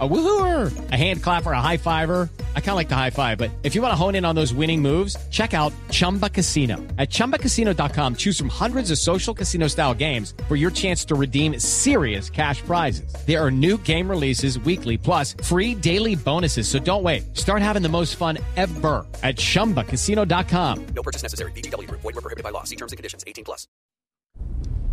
A woohooer, a hand clapper, a high fiver. I kind of like the high five, but if you want to hone in on those winning moves, check out Chumba Casino. At chumbacasino.com, choose from hundreds of social casino style games for your chance to redeem serious cash prizes. There are new game releases weekly, plus free daily bonuses. So don't wait. Start having the most fun ever at chumbacasino.com. No purchase necessary. BGW. Void were prohibited by law. See terms and conditions. 18 plus.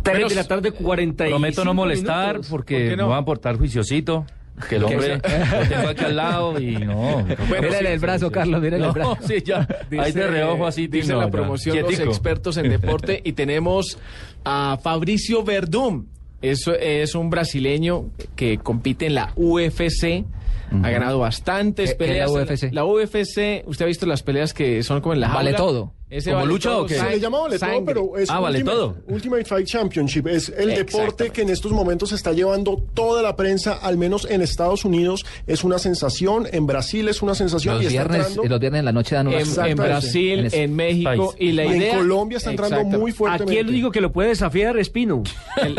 3 de la tarde, 45 Prometo no molestar minutos. porque ¿Por qué me no? voy a portar juiciosito. Que el hombre lo tengo aquí al lado y no. Mírale el brazo, Carlos, mírale el No, brazo. sí, ya. Ahí de reojo así. Dice no, la ya. promoción los expertos en deporte y tenemos a Fabricio Verdum. Eso es un brasileño que compite en la UFC. Ha ganado bastantes ¿Qué- qué es la peleas. UFC? La UFC, usted ha visto las peleas que son como en la Vale jaula? todo. Ese ¿Como vale lucha todo, o qué? Se le llama vale todo, pero es Ah, vale Ultimate, todo. Ultimate Fight Championship. Es el deporte que en estos momentos está llevando toda la prensa, al menos en Estados Unidos, es una sensación. En Brasil es una sensación. Los y está viernes, entrando- los viernes en la noche dan unas... En, en. Brasil, En en, ese México país. y la y idea en Colombia está entrando muy fuertemente. Aquí el único que lo puede desafiar es Pino.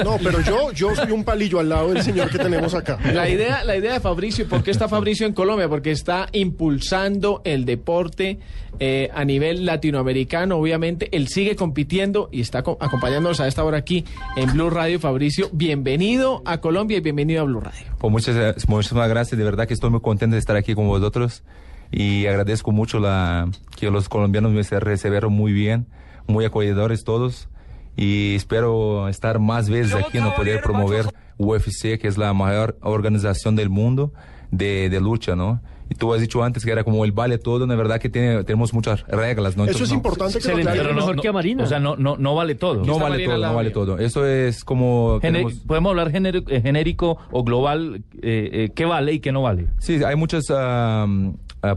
No, pero yo, yo soy un palillo al lado del señor que tenemos acá. La idea, la idea de Fabricio, ¿y por qué está Fabricio en Colombia? Porque está impulsando el deporte eh, a nivel latinoamericano. Obviamente, él sigue compitiendo y está co- acompañándonos a esta hora aquí en Blue Radio. Fabricio, bienvenido a Colombia y bienvenido a Blue Radio. Pues muchas, muchísimas gracias, de verdad que estoy muy contento de estar aquí con vosotros y agradezco mucho la, que los colombianos me se recibieron muy bien, muy acogedores todos y espero estar más veces aquí en poder promover UFC, que es la mayor organización del mundo de, de lucha, ¿no? Y tú has dicho antes que era como el vale todo, la verdad que tiene, tenemos muchas reglas, ¿no? Eso Entonces, es no- importante que lo Pero mejor que a Marina. O sea, no, no, no vale todo. No vale Marina todo, no vale todo. Eso es como... Tenemos- Podemos hablar genérico, eh, genérico o global, eh, eh, qué vale y qué no vale. Sí, hay muchas, ah,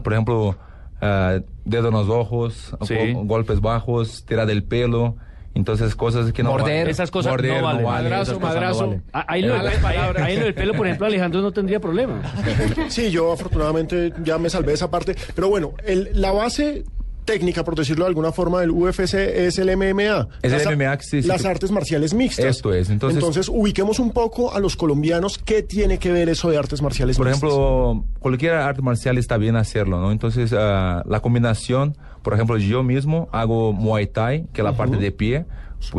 por ejemplo, ah, dedo en los ojos, Sí. go- golpes bajos, tirar del pelo, entonces cosas que no Morder. valen. Esas cosas Morder, no valen. Madrazo, esas cosas madrazo. no valen. Ah, Ahí lo, Malas ahí- lo del pelo, por ejemplo, Alejandro no tendría problema. Sí, yo afortunadamente ya me salvé de esa parte. Pero bueno, el- la base técnica, por decirlo de alguna forma, del UFC es el MMA. Es el Las MMA, sí, sí. Las artes marciales mixtas. Esto es, entonces- ubiquemos un poco a los colombianos. ¿Qué tiene que ver eso de artes marciales Por mixtas? ejemplo, cualquier arte marcial está bien hacerlo, ¿no? Entonces, ah, la combinación, por ejemplo, yo mismo hago Muay Thai, que es la parte de pie,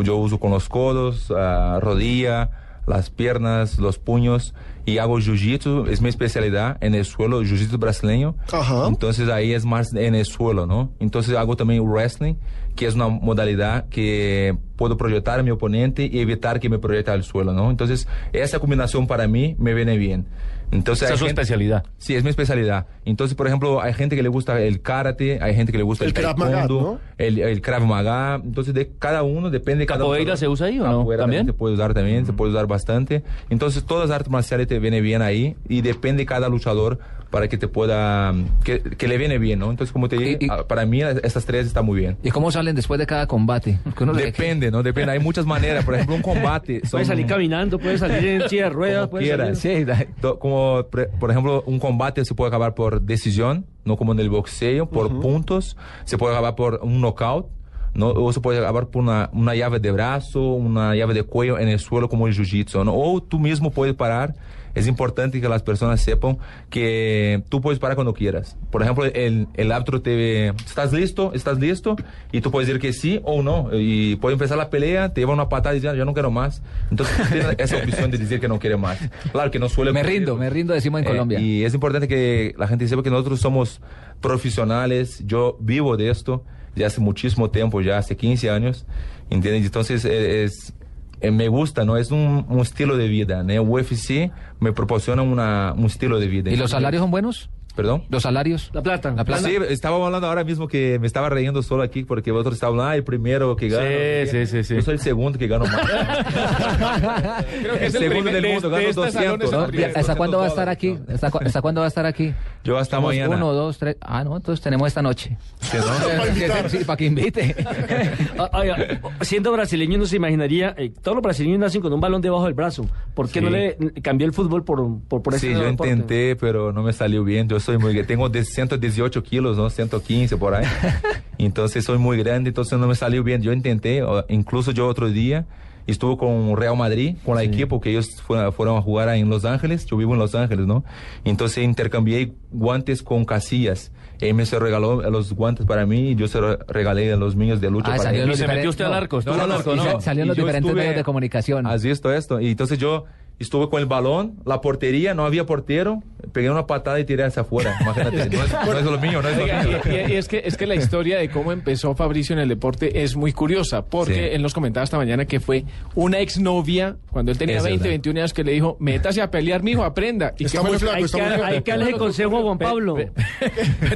yo uso con los codos, ah, rodilla, las piernas, los puños, y hago Jiu-Jitsu, es mi especialidad en el suelo, Jiu-Jitsu brasileño. Ajá. Entonces ahí es más en el suelo, ¿no? Entonces hago también wrestling, que es una modalidad que puedo proyectar a mi oponente y evitar que me proyecte al suelo, ¿no? Entonces esa combinación para mí me viene bien. Entonces Esa es su gente- especialidad. Sí, es mi especialidad. Entonces, por ejemplo, hay gente que le gusta el karate, hay gente que le gusta el, El Krav Maga, taekwondo, ¿no? el, el Krav Maga. Entonces, de cada uno depende de cada ¿Capoeira uno. se usa ahí o no? Capoeira ¿También? Se puede usar también, se puede usar bastante. Entonces, todas las artes marciales te vienen bien ahí y depende de cada luchador para que te pueda, que, que le viene bien, ¿no? Entonces, como te dije, Y- y- para mí estas tres están muy bien. ¿Y cómo salen después de cada combate? Que Depende, ¿no? Depende. Hay muchas maneras. Por ejemplo, un combate. Puede son- salir caminando, puede salir en silla de ruedas, Como puede quieras. salir... Sí, como por ejemplo un combate se puede acabar por decisión no como en el boxeo por puntos se puede acabar por un knockout no o se puede acabar por una, una llave de brazo una llave de cuello en el suelo como el jiu-jitsu ¿no? o tú mismo puedes parar es importante que las personas sepan que tú puedes parar cuando quieras. Por ejemplo, el, el árbitro te ve, ¿estás listo? ¿Estás listo? Y tú puedes decir que sí o no. Y puede empezar la pelea, te lleva una patada y "Ah, yo no quiero más. Entonces, tienes esa opción de decir que no quiere más. Claro que no suele Me rindo, me rindo, decimos en Eh, Colombia. Y es importante que la gente sepa que nosotros somos profesionales. Yo vivo de esto ya hace muchísimo tiempo, ya hace 15 años. ¿Entiendes? Entonces eh, es, eh, me gusta, ¿no? Es un, un estilo de vida, ¿no? UFC me proporciona una, un estilo de vida. ¿Y los salarios son buenos? ¿Perdón? ¿Los salarios? La plata. La plata. Sí, estábamos hablando ahora mismo que me estaba riendo solo aquí porque vosotros estaban, ah, el primero que gana. Sí, sí, sí, sí. Yo soy el segundo que gano más. Creo que es el segundo primer del de- mundo, de gano estas 200. salones ¿no? el. ¿Hasta cuándo va a estar aquí? ¿Hasta, cu- hasta cuándo va a estar aquí? Yo hasta Somos mañana. Uno, dos, tres. Ah, no, entonces tenemos esta noche. ¿no? Para. Sí, para que invite. Oiga, siendo brasileño uno se imaginaría, eh, todos los brasileños nacen con un balón debajo del brazo. ¿Por qué Sí. no le cambió el fútbol por, por, por ese Sí, yo deporte? intenté, pero no me salió bien. Yo soy muy tengo de 118 kilos, ¿no? 115 por ahí. Entonces soy muy grande, entonces no me salió bien. Yo intenté, incluso yo otro día estuve con Real Madrid, con la equipo que ellos fueron, fueron a jugar ahí en Los Ángeles. Yo vivo en Los Ángeles, ¿no? Entonces intercambié guantes con Casillas. Él me se regaló los guantes para mí y yo se regalé a los niños de lucha Ah, para salió él. Y los se diferentes- metió usted al no. arco, estuvo No, al no, arco, y ¿no? sa- Salió en Y los diferentes estuve- medios de comunicación. ¿Has visto esto? Y entonces yo estuve con el balón, la portería, no había portero, pegué una patada y tiré hacia afuera. Imagínate, no es, no es lo mío, no es lo mío. y, y- y es, que, es que la historia de cómo empezó Fabricio en el deporte es muy curiosa, porque Sí. él nos comentaba esta mañana que fue una exnovia, cuando él tenía Es 20, verdad. 21 años, que le dijo, métase a pelear, mijo, aprenda. ¿Y Está muy flaco, Hay está que, muy flaco. hay que darle consejo a Juan Pablo.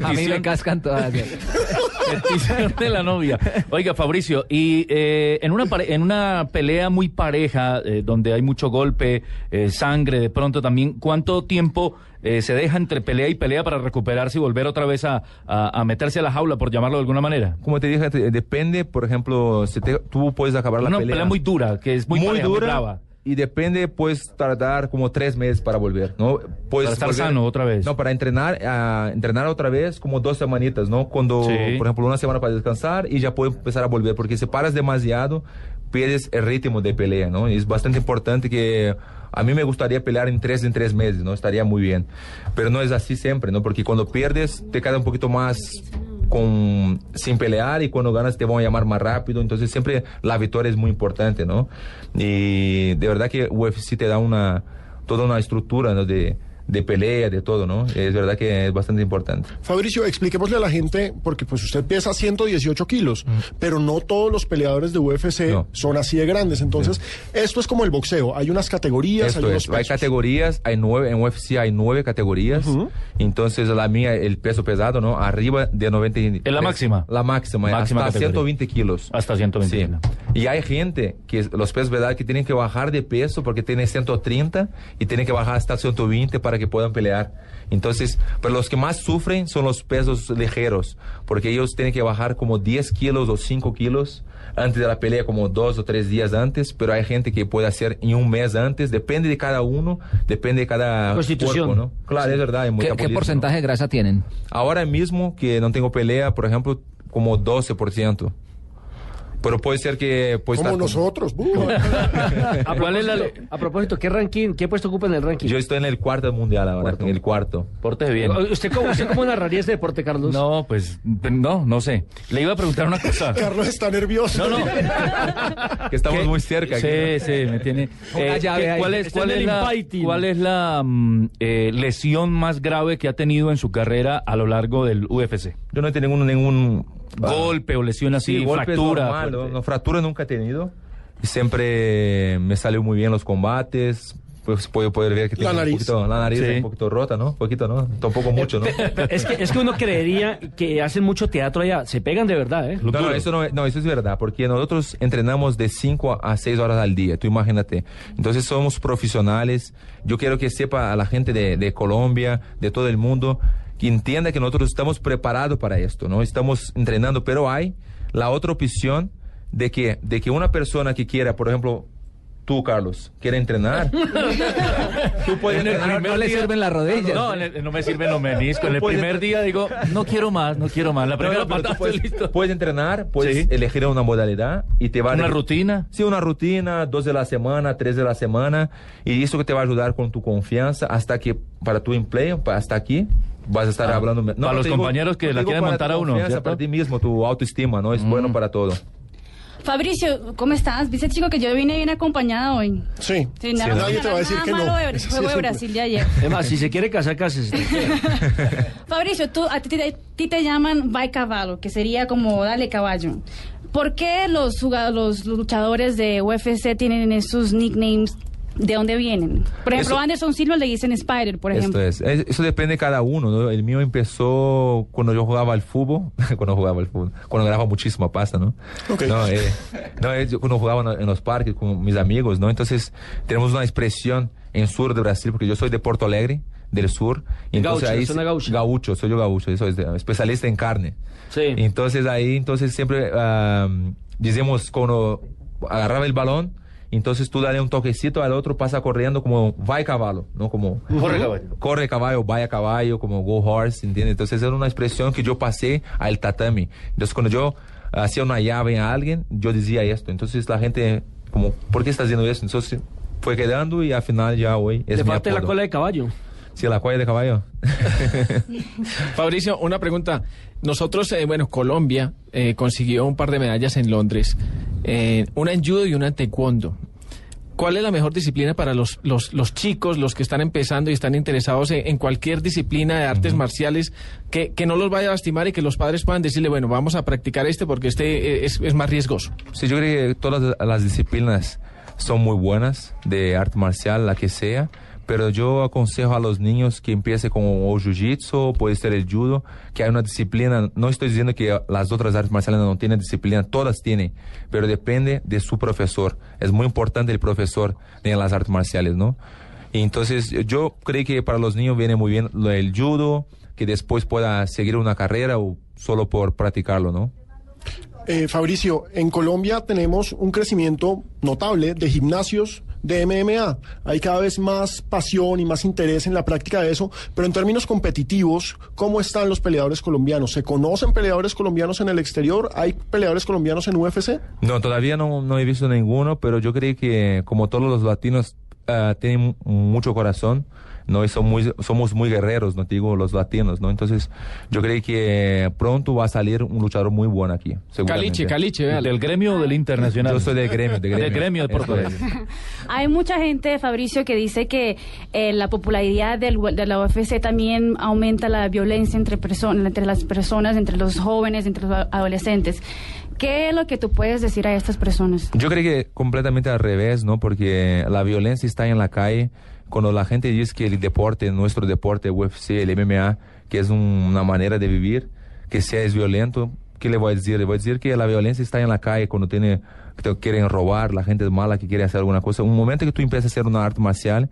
A mí me cascan todas. Petición de la novia. Oiga, Fabricio, y eh, en, una pare- en una pelea muy pareja, eh, donde hay mucho golpe, eh, sangre, de pronto también, ¿cuánto tiempo eh, se deja entre pelea y pelea para recuperarse y volver otra vez a, a- a meterse a la jaula, por llamarlo de alguna manera? Como te dije, te- depende, por ejemplo, si te- tú puedes acabar la Una pelea. pelea muy dura, que es muy, pareja, muy dura brava. y depende, puedes tardar como tres meses para volver, ¿no? Puedes Para estar volver- sano otra vez. No, para entrenar, ah, entrenar otra vez como dos semanitas, ¿no? Cuando, Sí. por ejemplo, una semana para descansar y ya puedes empezar a volver, porque si paras demasiado, pierdes el ritmo de pelea, ¿no? Y es bastante importante que a mí me gustaría pelear en tres en tres meses, ¿no? Estaría muy bien. Pero no es así siempre, ¿no? Porque cuando pierdes te queda un poquito más con sin pelear y cuando ganas te van a llamar más rápido, entonces siempre la victoria es muy importante, ¿no? Y de verdad que UFC te da una toda una estructura ¿no? de, de pelea, de todo, ¿no? Es verdad que es bastante importante. Fabricio, expliquémosle a la gente, porque pues usted pesa 118 kilos, pero no todos los peleadores de UFC No. son así de grandes. Entonces, esto es como el boxeo. Hay unas categorías, hay unos es, hay pesos. categorías, hay nueve, en UFC hay nueve categorías, entonces la mía, el peso pesado, ¿no? Arriba de 90. y- ¿Es la máxima? La máxima, Máxima hasta categoría. 120 kilos. Hasta 120 Sí. kilos. Y hay gente que los pesos verdad que tienen que bajar de peso porque tienen 130 y tienen que bajar hasta 120 para que puedan pelear. Entonces, pero los que más sufren son los pesos ligeros, porque ellos tienen que bajar como 10 kilos o 5 kilos antes de la pelea, como dos o tres días antes, pero hay gente que puede hacer en un mes antes, depende de cada uno, depende de cada Constitución. cuerpo, ¿no? Claro, es verdad. hay ¿Qué, qué porcentaje de grasa tienen? Ahora mismo que no tengo pelea, por ejemplo, como 12%. Pero puede ser que... Puede Como estar nosotros. bu. A ¿Cuál es la propósito, le- a propósito, ¿qué ranking, qué puesto ocupa en el ranking? Yo estoy en el cuarto mundial ahora, en el cuarto. Pórtese bien. ¿Usted cómo, ¿Usted cómo narraría este deporte, Carlos? No, pues, no, no sé. Le iba a preguntar una cosa. Carlos está nervioso. No, no. Que estamos ¿Qué? muy cerca. aquí, Sí, sí, me tiene. Una Eh, llave ¿qué- ahí. ¿Cuál es, cuál es la, cuál es la mm, eh, lesión más grave que ha tenido en su carrera a lo largo del UFC? Yo no he tenido ningún... ningún Golpe o lesión así, sí, fractura. normal, ¿no? No, fractura nunca he tenido. Y siempre me salió muy bien los combates. Pues puedo poder ver que La tengo nariz. Un poquito, la nariz Sí. un poquito rota, ¿no? Un poquito, ¿no? Tampoco mucho, ¿no? Es que, es que uno creería que hacen mucho teatro allá. Se pegan de verdad, ¿eh? No, no, eso no, no, eso es verdad, porque nosotros entrenamos de 5 a 6 horas al día, tú imagínate. Entonces somos profesionales. Yo quiero que sepa a la gente de, de Colombia, de todo el mundo, que entienda que nosotros estamos preparados para esto, ¿no? Estamos entrenando, pero hay la otra opción de que, de que una persona que quiera, por ejemplo, tú, Carlos, quiere entrenar. tú puedes No, entrenar. no le sirven las rodillas. No, en el- no me sirven los meniscos. En el primer día digo, no quiero más, no quiero más. La primera No, no, patada, puedes, listo. puedes entrenar, puedes Sí. elegir una modalidad y te va a Una rutina. Sí, una rutina, dos de la semana, tres de la semana, y eso que te va a ayudar con tu confianza hasta que para tu empleo, hasta aquí, vas a estar Ah, hablando. No, para los digo- compañeros que la quieren montar a uno. Para ti mismo, tu autoestima, ¿no? Es Mm. bueno para todo. Fabricio, ¿cómo estás? Dice chico que yo vine bien acompañada hoy. Sí. Sí, nada, Nadie te va a decir que no. malo de Es juego de. Brasil de ayer. Además, si se quiere casar, cásese. Fabricio, tú, a ti, te- ti te llaman Vai Caballo, que sería como dale caballo. ¿Por qué los, los luchadores de UFC tienen esos nicknames? ¿De dónde vienen? Por ejemplo, Eso- Anderson Silva le dicen Spider, por ejemplo. Esto es. Es- Eso depende de cada uno, ¿no? El mío empezó cuando yo jugaba al fútbol, cuando jugaba al fútbol, cuando ganaba muchísima pasta, ¿no? Ok. No, eh, no, eh, cuando jugaba en- los parques con mis amigos, ¿no? Entonces tenemos una expresión en sur de Brasil, porque yo soy de Porto Alegre, del sur. Gaucho, ahí zona gaucha. gaucho, soy yo gaucho, eso es de- especialista en carne. Sí. Entonces ahí, entonces siempre ah, decimos cuando agarraba el balón, entonces tú dale un toquecito al otro, pasa corriendo como vai caballo, ¿no? Como Corre caballo. corre caballo, vaya caballo, como go horse, ¿entiendes? Entonces era una expresión que yo pasé al tatami. Entonces cuando yo hacía una llave a alguien, yo decía esto. Entonces la gente, como, ¿por qué estás haciendo eso? Entonces fue quedando y al final ya hoy es Te mi la apodo. cola de caballo. Sí, la cola de caballo. Fabricio, una pregunta. Nosotros, eh, bueno, Colombia eh, consiguió un par de medallas en Londres, eh, una en judo y una en taekwondo. ¿Cuál es la mejor disciplina para los, los, los chicos, los que están empezando y están interesados en, en cualquier disciplina de artes marciales, que, que no los vaya a lastimar y que los padres puedan decirle, bueno, vamos a practicar este porque este eh, es, es más riesgoso? Sí, yo creo que todas las disciplinas son muy buenas, de arte marcial, la que sea, pero yo aconsejo a los niños que empiece con o jiu-jitsu, puede ser el judo, que hay una disciplina, no estoy diciendo que las otras artes marciales no tienen disciplina, todas tienen, pero depende de su profesor. Es muy importante el profesor en las artes marciales, ¿no? Entonces yo creo que para los niños viene muy bien del judo, que después pueda seguir una carrera o solo por practicarlo, ¿no? Eh, Fabricio, en Colombia tenemos un crecimiento notable de gimnasios de MMA. Hay cada vez más pasión y más interés en la práctica de eso, pero en términos competitivos, ¿cómo están los peleadores colombianos? ¿Se conocen peleadores colombianos en el exterior? ¿Hay peleadores colombianos en UFC? No, todavía no, no he visto ninguno, pero yo creo que como todos los latinos ah, tienen mucho corazón, ¿no? Y son muy, somos muy guerreros, no te digo los latinos, ¿no? Entonces yo creo que pronto va a salir un luchador muy bueno aquí, seguramente. Caliche, Caliche, véale. ¿Del gremio o del internacional? Yo soy del gremio, de gremio. Del gremio de es. Hay mucha gente, Fabricio, que dice que eh, la popularidad del, de la UFC también aumenta la violencia entre, personas, entre las personas, entre los jóvenes, entre los adolescentes. ¿Qué es lo que tú puedes decir a estas personas? Yo creo que completamente al revés, ¿no? Porque la violencia está en la calle. Cuando la gente dice que el deporte, nuestro deporte, UFC, el MMA, que es un- una manera de vivir, que sea es violento, ¿qué le voy a decir? Le voy a decir que la violencia está en la calle cuando tiene, te quieren robar, la gente es mala que quiere hacer alguna cosa. Un momento que tú empiezas a hacer una arte marcial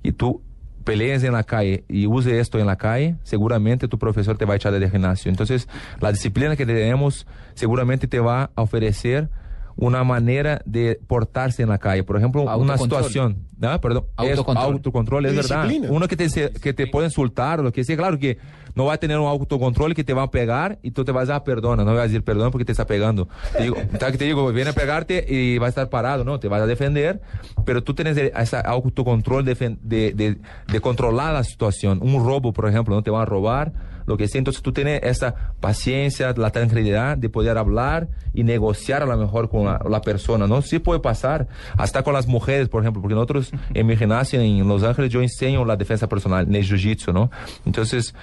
y tú pelees en la calle y use esto en la calle, seguramente tu profesor te va a echar del gimnasio. Entonces, la disciplina que tenemos seguramente te va a ofrecer una manera de portarse en la calle. Por ejemplo, una Autocontrol. situación. ¿ah? Perdón, es Autocontrol. autocontrol, es verdad. disciplina. Uno que te, se- que te puede insultar o lo que sea, claro que no va a tener un autocontrol que te va a pegar y tú te vas a dar perdona, no vas a decir perdón porque te está pegando. Te digo, que te digo, viene a pegarte y va a estar parado, ¿no? Te vas a defender, pero tú tienes ese autocontrol de, de, de controlar la situación. Un robo, por ejemplo, no te van a robar, lo que sea. Entonces tú tienes esa paciencia, la tranquilidad de poder hablar y negociar a lo mejor con la, la persona, ¿no? Sí puede pasar, hasta con las mujeres, por ejemplo, porque nosotros en mi gimnasio en Los Ángeles yo enseño la defensa personal en el jiu-jitsu, ¿no? Entonces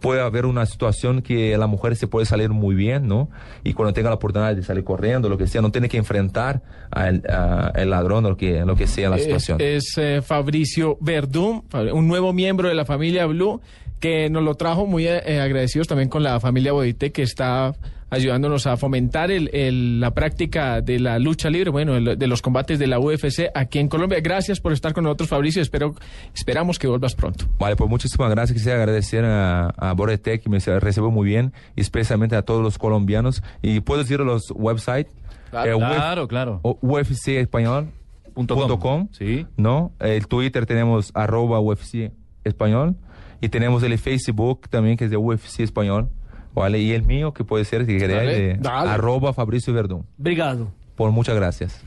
puede haber una situación que la mujer se puede salir muy bien, ¿no? Y cuando tenga la oportunidad de salir corriendo, lo que sea, no tiene que enfrentar al a- al ladrón o lo que, lo que sea la Es, situación. es, eh, Fabricio Verdún, un nuevo miembro de la familia Blue, que nos lo trajo muy eh, agradecidos también con la familia Bodite, que está ayudándonos a fomentar el, el- la práctica de la lucha libre, bueno, el- de los combates de la UFC aquí en Colombia. Gracias por estar con nosotros, Fabricio. Espero, esperamos que vuelvas pronto. Vale, pues muchísimas gracias. Quisiera agradecer a, a Boretec, que me recibió muy bien, especialmente a todos los colombianos. Y puedo decir los websites. Claro, Eh, claro, claro. UFC español. Punto punto com. com, Sí. ¿no? El Twitter tenemos arroba UFC español. Y tenemos el Facebook también, que es de UFC español. ¿Vale? Y el mío, que puede ser, si Dale, de dale. arroba Fabricio Verdún. Obrigado. Por muchas gracias.